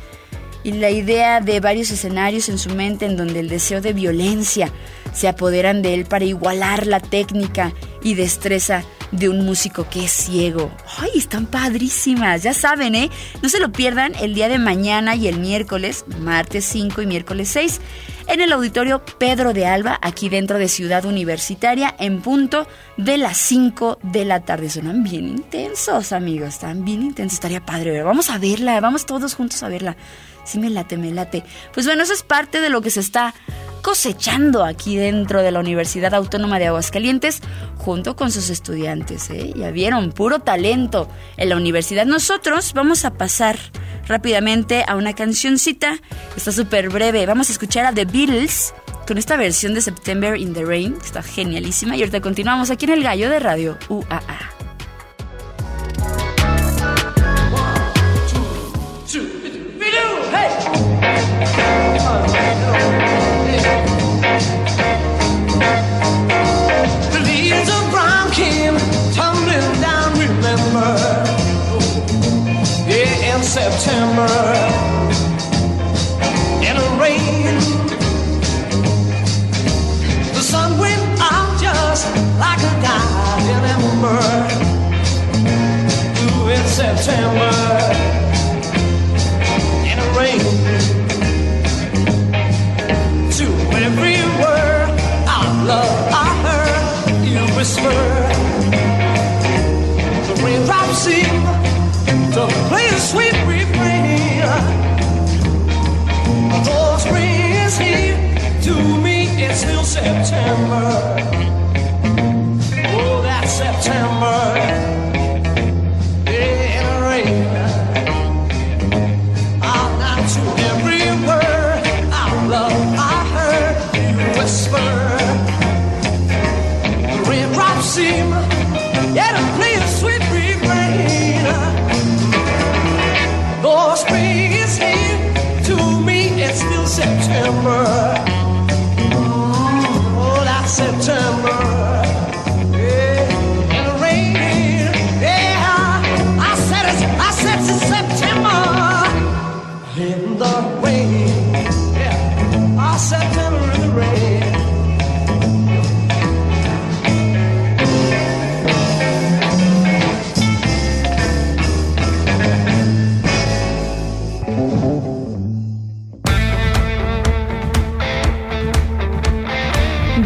y la idea de varios escenarios en su mente en donde el deseo de violencia se apoderan de él para igualar la técnica y destreza de un músico que es ciego. ¡Ay, están padrísimas! Ya saben, ¿eh? No se lo pierdan el día de mañana y el miércoles, martes 5 y miércoles 6, en el auditorio Pedro de Alba, aquí dentro de Ciudad Universitaria, en punto de las 5 de la tarde. Suenan bien intensos, amigos, están bien intensos. Estaría padre, Vamos a verla, vamos todos juntos a verla. Sí, me late, me late. Pues bueno, eso es parte de lo que se está cosechando aquí dentro de la Universidad Autónoma de Aguascalientes junto con sus estudiantes. ¿eh? Ya vieron, puro talento en la universidad. Nosotros vamos a pasar rápidamente a una cancioncita. Está súper breve. Vamos a escuchar a The Beatles con esta versión de September in the Rain. Está genialísima. Y ahorita continuamos aquí en el gallo de radio UAA. September in a rain. The sun went out just like a dying ember. Ooh, in September September. Oh, that September. Rain. I'm not to every word love I heard you whisper. Raindrops seem, to play a sweet refrain. Though spring is here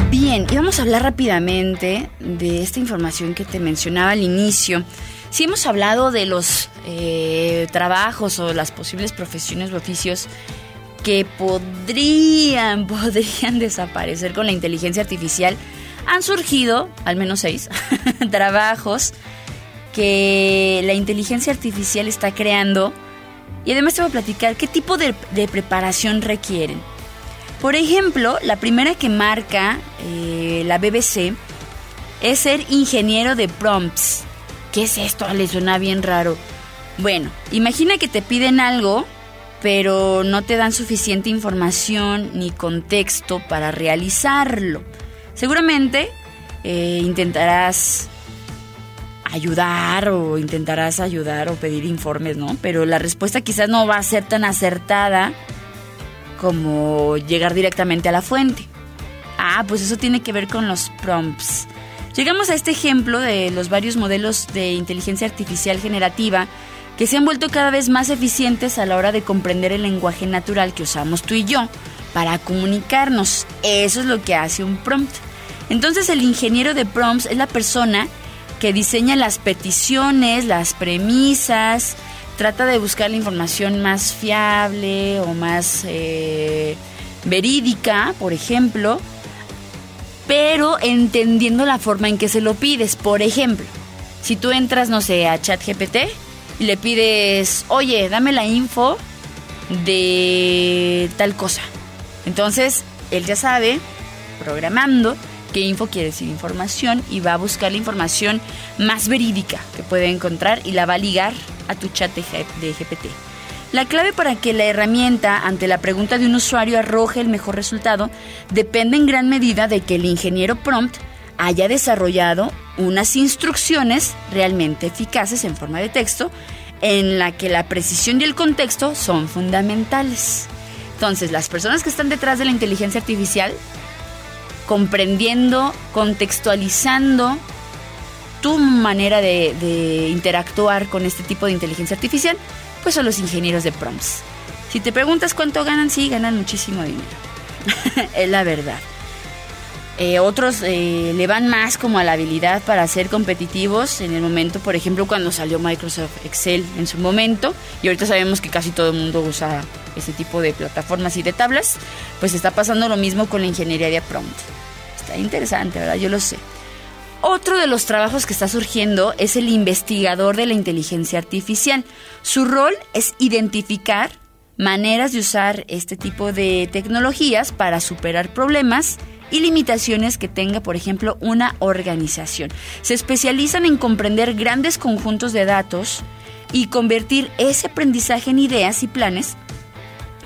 Bien, íbamos a hablar rápidamente de esta información que te mencionaba al inicio. Si hemos hablado de los eh, trabajos o las posibles profesiones u oficios que podrían, *laughs* podrían desaparecer con la inteligencia artificial, han surgido, al menos seis, *laughs* trabajos que la inteligencia artificial está creando y además te voy a platicar qué tipo de, preparación requieren. Por ejemplo, la primera que marca eh, la BBC es ser ingeniero de prompts. ¿Qué es esto? Le suena bien raro. Bueno, imagina que te piden algo, pero no te dan suficiente información ni contexto para realizarlo. Seguramente eh, intentarás ayudar o intentarás ayudar o pedir informes, ¿no? Pero la respuesta quizás no va a ser tan acertada como llegar directamente a la fuente. Ah, pues eso tiene que ver con los prompts. Llegamos a este ejemplo de los varios modelos de inteligencia artificial generativa que se han vuelto cada vez más eficientes a la hora de comprender el lenguaje natural que usamos tú y yo para comunicarnos. Eso es lo que hace un prompt. Entonces el ingeniero de prompts es la persona que diseña las peticiones, las premisas, trata de buscar la información más fiable o más eh, verídica, por ejemplo, pero entendiendo la forma en que se lo pides. Por ejemplo, si tú entras, no sé, a ChatGPT y le pides, oye, dame la info de tal cosa. Entonces, él ya sabe, programando, qué info quiere decir información y va a buscar la información más verídica que puede encontrar y la va a ligar a tu chat de GPT. La clave para que la herramienta ante la pregunta de un usuario arroje el mejor resultado depende en gran medida de que el ingeniero prompt haya desarrollado unas instrucciones realmente eficaces en forma de texto en la que la precisión y el contexto son fundamentales. Entonces, las personas que están detrás de la inteligencia artificial comprendiendo, contextualizando tu manera de, interactuar con este tipo de inteligencia artificial, pues son los ingenieros de prompts. Si te preguntas cuánto ganan, sí, ganan muchísimo dinero. *laughs* es la verdad. Eh, otros eh, le van más como a la habilidad para ser competitivos en el momento, por ejemplo, cuando salió Microsoft Excel en su momento, y ahorita sabemos que casi todo el mundo usa ese tipo de plataformas y de tablas, pues está pasando lo mismo con la ingeniería de prompt. Está interesante, ¿verdad? Yo lo sé. Otro de los trabajos que está surgiendo es el investigador de la inteligencia artificial. Su rol es identificar maneras de usar este tipo de tecnologías para superar problemas y limitaciones que tenga, por ejemplo, una organización. Se especializan en comprender grandes conjuntos de datos y convertir ese aprendizaje en ideas y planes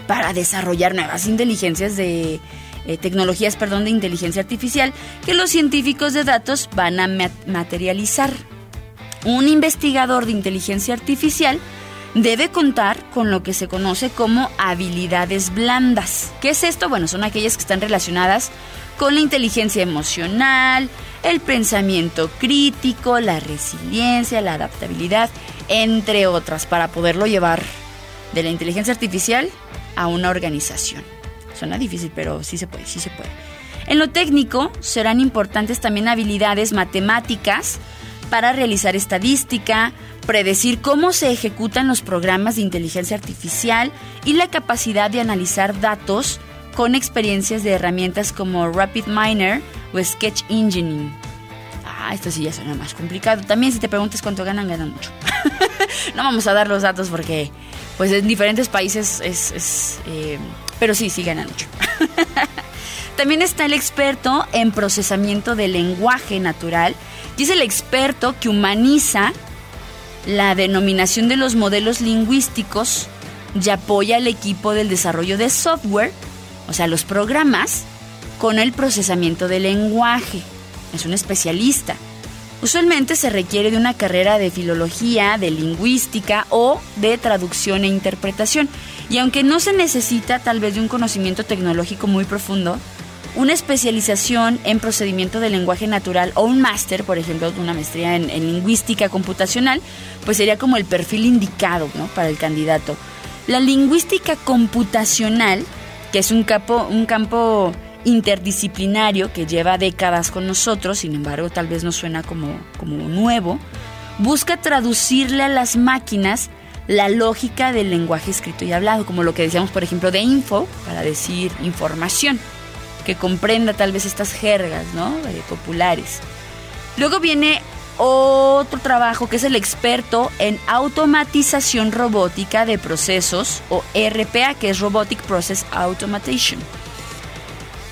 para desarrollar nuevas inteligencias de eh, tecnologías, perdón, de inteligencia artificial que los científicos de datos van a ma- materializar. Un investigador de inteligencia artificial debe contar con lo que se conoce como habilidades blandas. ¿Qué es esto? Bueno, son aquellas que están relacionadas con la inteligencia emocional, el pensamiento crítico, la resiliencia, la adaptabilidad, entre otras, para poderlo llevar de la inteligencia artificial a una organización. Suena difícil, pero sí se puede, sí se puede. En lo técnico serán importantes también habilidades matemáticas para realizar estadística, predecir cómo se ejecutan los programas de inteligencia artificial y la capacidad de analizar datos con experiencias de herramientas como RapidMiner o Sketch Engineering. Ah, esto sí ya suena más complicado. También si te preguntas cuánto ganan, ganan mucho. *laughs* no vamos a dar los datos porque pues en diferentes países es... es, eh, pero sí, sí ganan mucho. *laughs* También está el experto en procesamiento del lenguaje natural y es el experto que humaniza la denominación de los modelos lingüísticos y apoya al equipo del desarrollo de software, o sea, los programas, con el procesamiento del lenguaje. Es un especialista. Usualmente se requiere de una carrera de filología, de lingüística o de traducción e interpretación. Y aunque no se necesita tal vez de un conocimiento tecnológico muy profundo, una especialización en procedimiento del lenguaje natural o un máster, por ejemplo, una maestría en, en lingüística computacional, pues sería como el perfil indicado ¿no? para el candidato. La lingüística computacional, que es un campo, un campo interdisciplinario que lleva décadas con nosotros, sin embargo tal vez nos suena como, como nuevo, busca traducirle a las máquinas la lógica del lenguaje escrito y hablado, como lo que decíamos, por ejemplo, de info, para decir información, que comprenda tal vez estas jergas, ¿no? Eh, populares. Luego viene otro trabajo que es el experto en automatización robótica de procesos o RPA, que es Robotic Process Automation.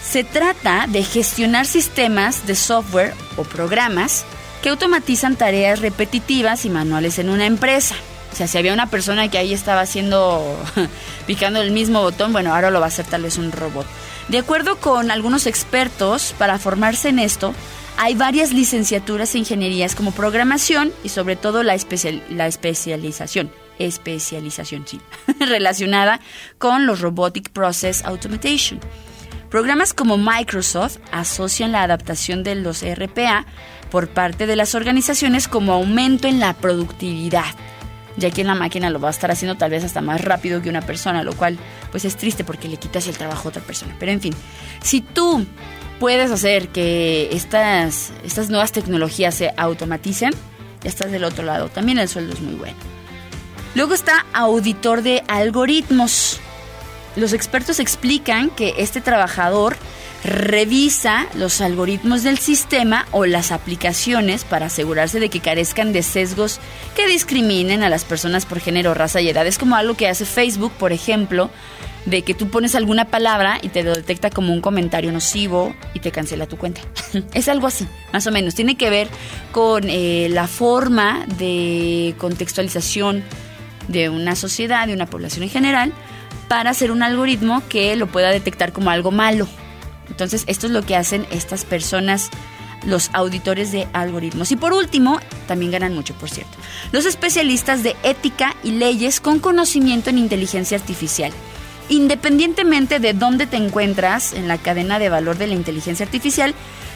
Se trata de gestionar sistemas de software o programas que automatizan tareas repetitivas y manuales en una empresa. O sea, si había una persona que ahí estaba haciendo, *laughs* picando el mismo botón, bueno, ahora lo va a hacer tal vez un robot. De acuerdo con algunos expertos, para formarse en esto, hay varias licenciaturas e ingenierías como programación y sobre todo la, especial, la especialización, especialización, *laughs* relacionada con los Robotic Process Automation. Programas como Microsoft asocian la adaptación de los RPA por parte de las organizaciones como aumento en la productividad, ya que la máquina lo va a estar haciendo tal vez hasta más rápido que una persona, lo cual pues es triste porque le quitas el trabajo a otra persona. Pero en fin, si tú puedes hacer que estas, estas nuevas tecnologías se automaticen, estás del otro lado. También el sueldo es muy bueno. Luego está auditor de algoritmos. Los expertos explican que este trabajador revisa los algoritmos del sistema o las aplicaciones para asegurarse de que carezcan de sesgos que discriminen a las personas por género, raza y edad. Es como algo que hace Facebook, por ejemplo, de que tú pones alguna palabra y te lo detecta como un comentario nocivo y te cancela tu cuenta. *laughs* es algo así, más o menos. Tiene que ver con eh, la forma de contextualización de una sociedad, de una población en general, para hacer un algoritmo que lo pueda detectar como algo malo. Entonces, esto es lo que hacen estas personas, los auditores de algoritmos. Y por último, también ganan mucho, por cierto, los especialistas de ética y leyes con conocimiento en inteligencia artificial. Independientemente de dónde te encuentras en la cadena de valor de la inteligencia artificial,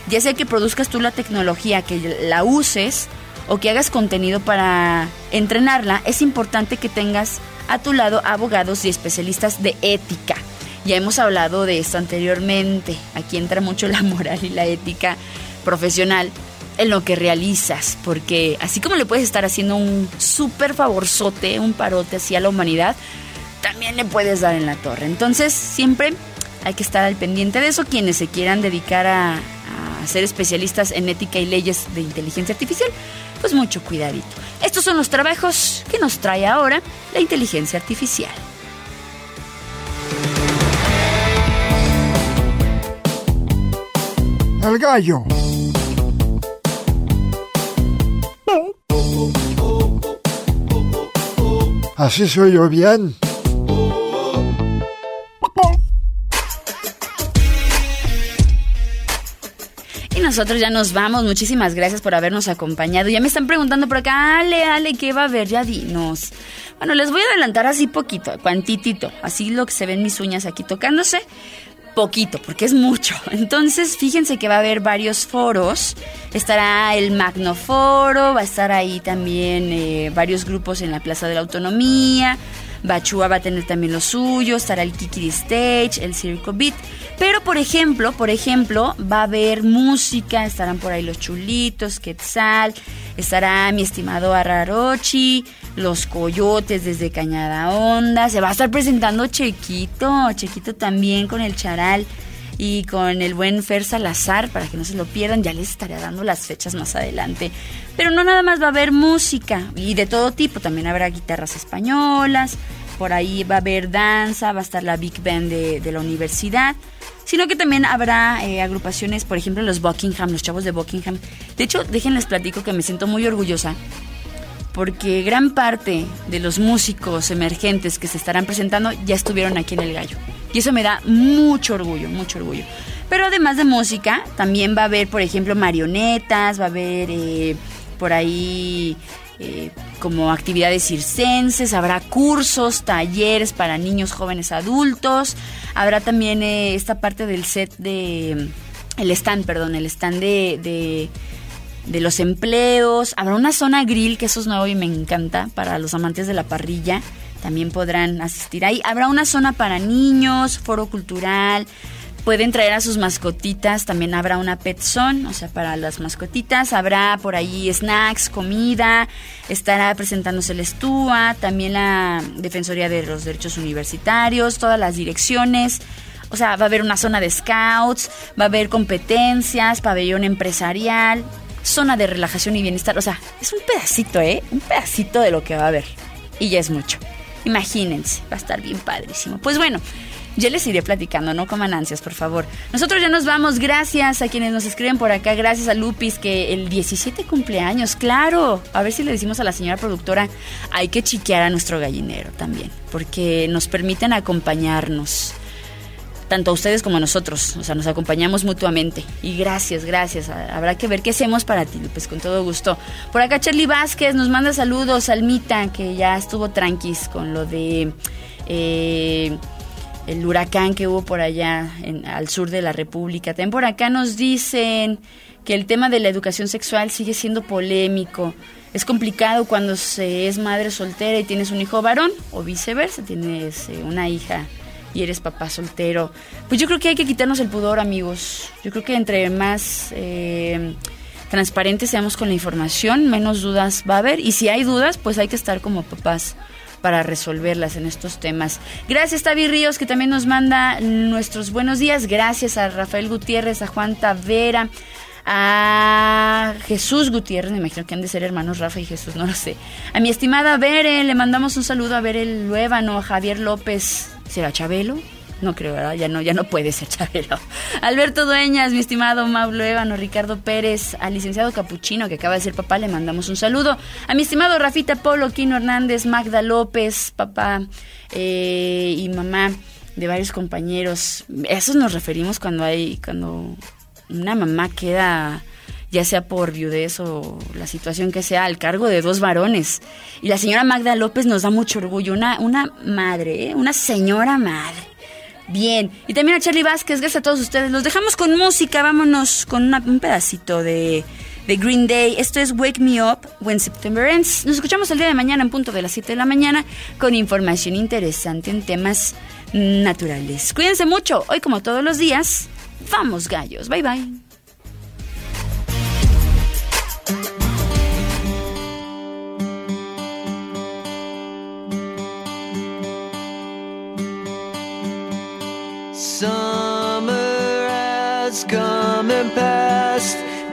ya sea que produzcas tú la tecnología, que la uses o que hagas contenido para entrenarla, es importante que tengas a tu lado abogados y especialistas de ética. Ya hemos hablado de esto anteriormente. Aquí entra mucho la moral y la ética profesional en lo que realizas, porque así como le puedes estar haciendo un súper favorzote, un parote así a la humanidad, también le puedes dar en la torre. Entonces, siempre hay que estar al pendiente de eso. Quienes se quieran dedicar a, ser especialistas en ética y leyes de inteligencia artificial, pues mucho cuidadito. Estos son los trabajos que nos trae ahora la inteligencia artificial. El gallo. Así soy yo bien. Nosotros ya nos vamos. Muchísimas gracias por habernos acompañado. Ya me están preguntando por acá, Ale, Ale, ¿qué va a haber? Ya dinos. Bueno, les voy a adelantar así poquito, cuantitito. Así lo que se ven mis uñas aquí tocándose. Poquito, porque es mucho. *laughs* Entonces, fíjense que va a haber varios foros. Estará el Magnoforo, va a estar ahí también eh, varios grupos en la Plaza de la Autonomía. Bachúa va a tener también lo suyo, estará el Kikiri Stage, el Circo Beat. Pero por ejemplo, por ejemplo, va a haber música, estarán por ahí los chulitos, Quetzal, estará mi estimado Arrarochi, los coyotes desde Cañada Honda, se va a estar presentando Chequito, Chequito también con el charal y con el buen Fer Salazar, para que no se lo pierdan, ya les estaré dando las fechas más adelante. Pero no nada más va a haber música y de todo tipo, también habrá guitarras españolas, por ahí va a haber danza, va a estar la Big Band de, la universidad, sino que también habrá eh, agrupaciones, por ejemplo, los Buckingham, los chavos de Buckingham. De hecho, déjenles platico que me siento muy orgullosa porque gran parte de los músicos emergentes que se estarán presentando ya estuvieron aquí en El Gallo. Y eso me da mucho orgullo, mucho orgullo. Pero además de música, también va a haber, por ejemplo, marionetas, va a haber eh, por ahí eh, como actividades circenses, habrá cursos, talleres para niños, jóvenes, adultos. Habrá también eh, esta parte del set de... El stand, perdón, el stand de, de de los empleos. Habrá una zona grill, que eso es nuevo y me encanta, para los amantes de la parrilla. También podrán asistir ahí. Habrá una zona para niños, foro cultural, Pueden traer a sus mascotitas, también habrá una pet zone, o sea, para las mascotitas, habrá por ahí snacks, comida, estará presentándose el STUA, también la Defensoría de los Derechos Universitarios, todas las direcciones, o sea, va a haber una zona de scouts, va a haber competencias, pabellón empresarial, zona de relajación y bienestar, o sea, es un pedacito, ¿eh? Un pedacito de lo que va a haber. Y ya es mucho. Imagínense, va a estar bien padrísimo. Pues bueno, ya les iré platicando, no coman ansias, por favor. Nosotros ya nos vamos, gracias a quienes nos escriben por acá, gracias a Lupis, que el 17 cumpleaños, claro. A ver si le decimos a la señora productora, hay que chiquear a nuestro gallinero también, porque nos permiten acompañarnos. Tanto a ustedes como a nosotros, o sea, nos acompañamos mutuamente. Y gracias, gracias. Habrá que ver qué hacemos para ti, pues con todo gusto. Por acá Charlie Vázquez nos manda saludos, Almita, que ya estuvo tranquis con lo de... eh, el huracán que hubo por allá en- al sur de la República. También por acá nos dicen que el tema de la educación sexual sigue siendo polémico. Es complicado cuando se es madre soltera y tienes un hijo varón o viceversa, tienes eh, una hija y eres papá soltero. Pues yo creo que hay que quitarnos el pudor, amigos. Yo creo que entre más eh, transparentes seamos con la información, menos dudas va a haber. Y si hay dudas, pues hay que estar como papás para resolverlas en estos temas. Gracias, Tavi Ríos, que también nos manda nuestros buenos días. Gracias a Rafael Gutiérrez, a Juan Tavera, a Jesús Gutiérrez, me imagino que han de ser hermanos Rafa y Jesús, no lo sé. A mi estimada Bere, le mandamos un saludo a Bere Luébano, a Javier López. ¿Será Chabelo? No creo, ¿verdad? Ya no, ya no puede ser Chabelo. *laughs* Alberto Dueñas, mi estimado Mauro Ébano, Ricardo Pérez, al licenciado Capuchino, que acaba de ser papá, le mandamos un saludo. A mi estimado Rafita Polo, Quino Hernández, Magda López, papá eh, y mamá de varios compañeros. A esos nos referimos cuando hay, cuando una mamá queda ya sea por viudez o la situación que sea, al cargo de dos varones. Y la señora Magda López nos da mucho orgullo, una, una madre, ¿eh? una señora madre. Bien, y también a Charlie Vázquez, gracias a todos ustedes. Los dejamos con música, vámonos con un pedacito de, de Green Day. Esto es Wake Me Up When September Ends. Nos escuchamos el día de mañana en punto de las 7 de la mañana con información interesante en temas naturales. Cuídense mucho, hoy como todos los días, vamos gallos, bye bye.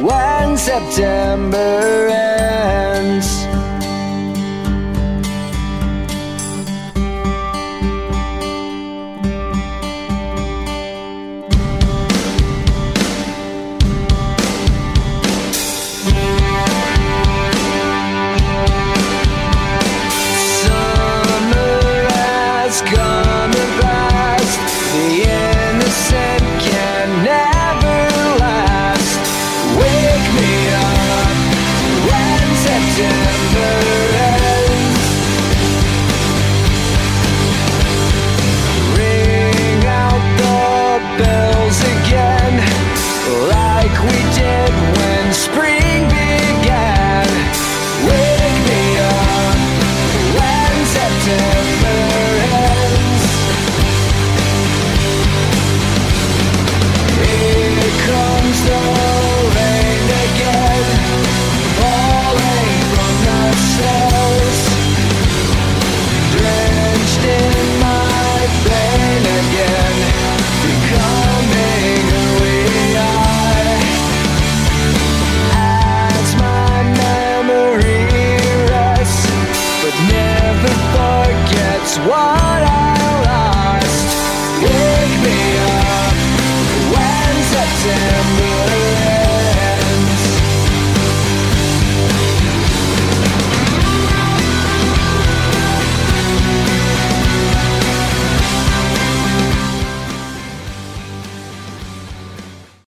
when September ends.